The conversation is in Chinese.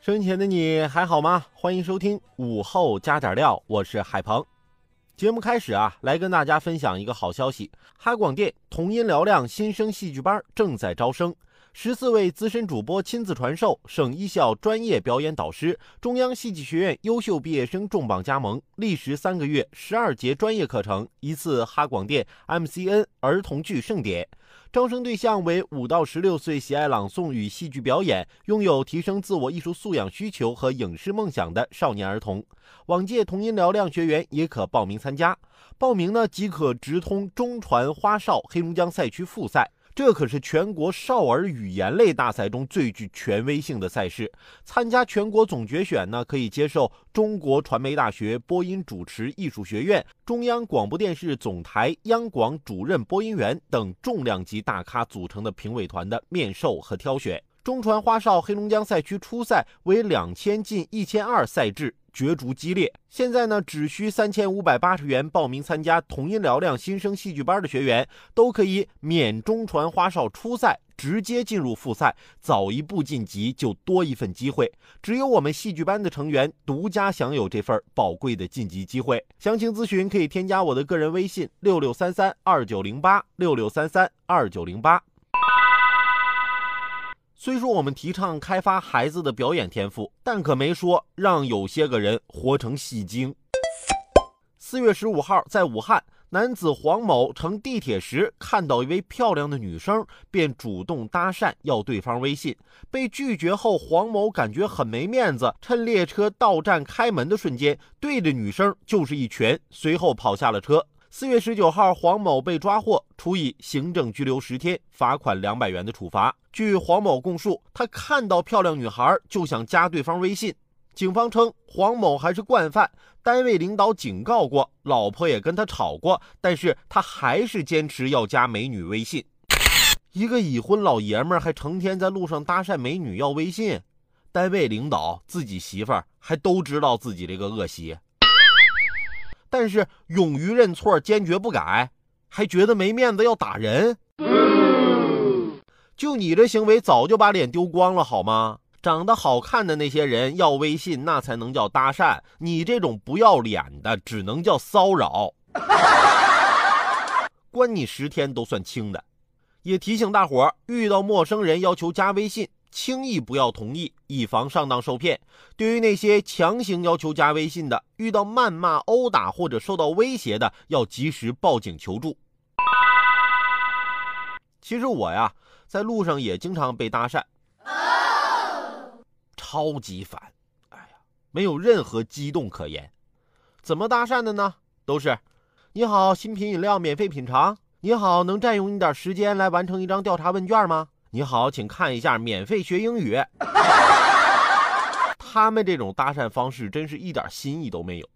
生前的你还好吗？欢迎收听午后加点料，我是海鹏。节目开始啊，来跟大家分享一个好消息：哈广电童音嘹亮新生戏剧班正在招生，十四位资深主播亲自传授，省一校专业表演导师，中央戏剧学院优秀毕业生重磅加盟，历时三个月，十二节专业课程，一次哈广电 MCN 儿童剧盛典。招生对象为五到十六岁，喜爱朗诵与戏剧表演，拥有提升自我艺术素养需求和影视梦想的少年儿童。往届童音嘹亮学员也可报名参加，报名呢即可直通中传花少黑龙江赛区复赛。这可是全国少儿语言类大赛中最具权威性的赛事。参加全国总决选呢，可以接受中国传媒大学播音主持艺术学院、中央广播电视总台央广主任播音员等重量级大咖组成的评委团的面授和挑选。中传花少黑龙江赛区初赛为两千进一千二赛制。角逐激烈，现在呢，只需三千五百八十元报名参加童音嘹亮新生戏剧班的学员，都可以免中传花少初赛，直接进入复赛，早一步晋级就多一份机会。只有我们戏剧班的成员独家享有这份宝贵的晋级机会。详情咨询可以添加我的个人微信：六六三三二九零八六六三三二九零八。虽说我们提倡开发孩子的表演天赋，但可没说让有些个人活成戏精。四月十五号，在武汉，男子黄某乘地铁时看到一位漂亮的女生，便主动搭讪要对方微信。被拒绝后，黄某感觉很没面子，趁列车到站开门的瞬间，对着女生就是一拳，随后跑下了车。四月十九号，黄某被抓获，处以行政拘留十天、罚款两百元的处罚。据黄某供述，他看到漂亮女孩就想加对方微信。警方称，黄某还是惯犯，单位领导警告过，老婆也跟他吵过，但是他还是坚持要加美女微信。一个已婚老爷们儿还成天在路上搭讪美女要微信，单位领导、自己媳妇儿还都知道自己这个恶习。但是勇于认错，坚决不改，还觉得没面子要打人。就你这行为，早就把脸丢光了，好吗？长得好看的那些人要微信，那才能叫搭讪。你这种不要脸的，只能叫骚扰。关你十天都算轻的。也提醒大伙儿，遇到陌生人要求加微信。轻易不要同意，以防上当受骗。对于那些强行要求加微信的，遇到谩骂、殴打或者受到威胁的，要及时报警求助。其实我呀，在路上也经常被搭讪，超级烦。哎呀，没有任何激动可言。怎么搭讪的呢？都是：你好，新品饮料免费品尝。你好，能占用你点时间来完成一张调查问卷吗？你好，请看一下免费学英语。他们这种搭讪方式真是一点新意都没有。